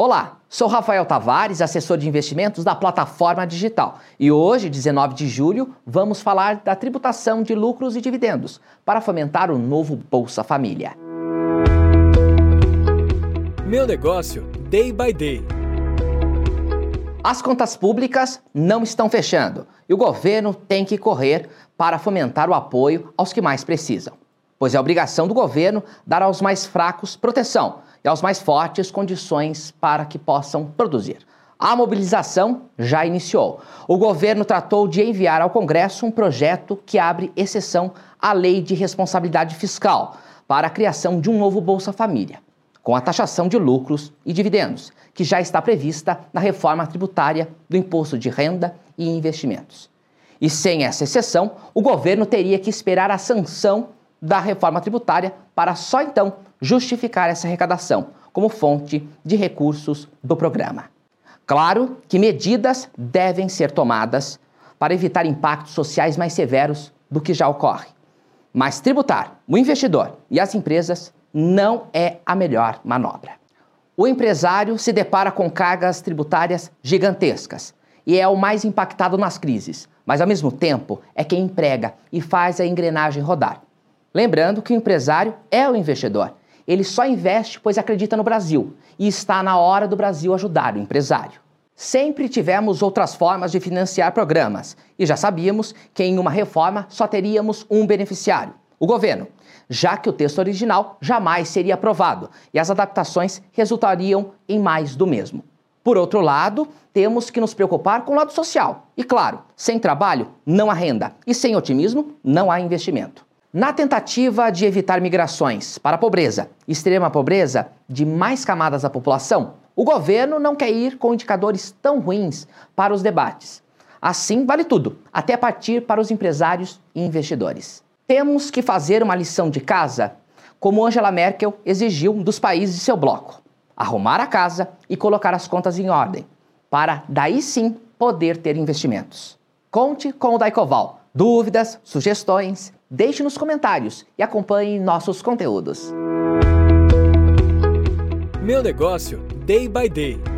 Olá, sou Rafael Tavares, assessor de investimentos da plataforma digital. E hoje, 19 de julho, vamos falar da tributação de lucros e dividendos para fomentar o novo Bolsa Família. Meu negócio, day by day. As contas públicas não estão fechando e o governo tem que correr para fomentar o apoio aos que mais precisam. Pois é obrigação do governo dar aos mais fracos proteção e aos mais fortes condições para que possam produzir. A mobilização já iniciou. O governo tratou de enviar ao Congresso um projeto que abre exceção à lei de responsabilidade fiscal para a criação de um novo Bolsa Família, com a taxação de lucros e dividendos, que já está prevista na reforma tributária do imposto de renda e investimentos. E sem essa exceção, o governo teria que esperar a sanção da reforma tributária para só então justificar essa arrecadação como fonte de recursos do programa. Claro que medidas devem ser tomadas para evitar impactos sociais mais severos do que já ocorre. Mas tributar o investidor e as empresas não é a melhor manobra. O empresário se depara com cargas tributárias gigantescas e é o mais impactado nas crises, mas ao mesmo tempo é quem emprega e faz a engrenagem rodar. Lembrando que o empresário é o investidor ele só investe pois acredita no Brasil e está na hora do Brasil ajudar o empresário. Sempre tivemos outras formas de financiar programas e já sabíamos que em uma reforma só teríamos um beneficiário, o governo, já que o texto original jamais seria aprovado e as adaptações resultariam em mais do mesmo. Por outro lado, temos que nos preocupar com o lado social. E claro, sem trabalho não há renda e sem otimismo não há investimento. Na tentativa de evitar migrações para a pobreza, extrema pobreza, de mais camadas da população, o governo não quer ir com indicadores tão ruins para os debates. Assim, vale tudo, até partir para os empresários e investidores. Temos que fazer uma lição de casa, como Angela Merkel exigiu dos países de seu bloco: arrumar a casa e colocar as contas em ordem, para daí sim poder ter investimentos. Conte com o Daicoval. Dúvidas, sugestões, Deixe nos comentários e acompanhe nossos conteúdos. Meu negócio, day by day.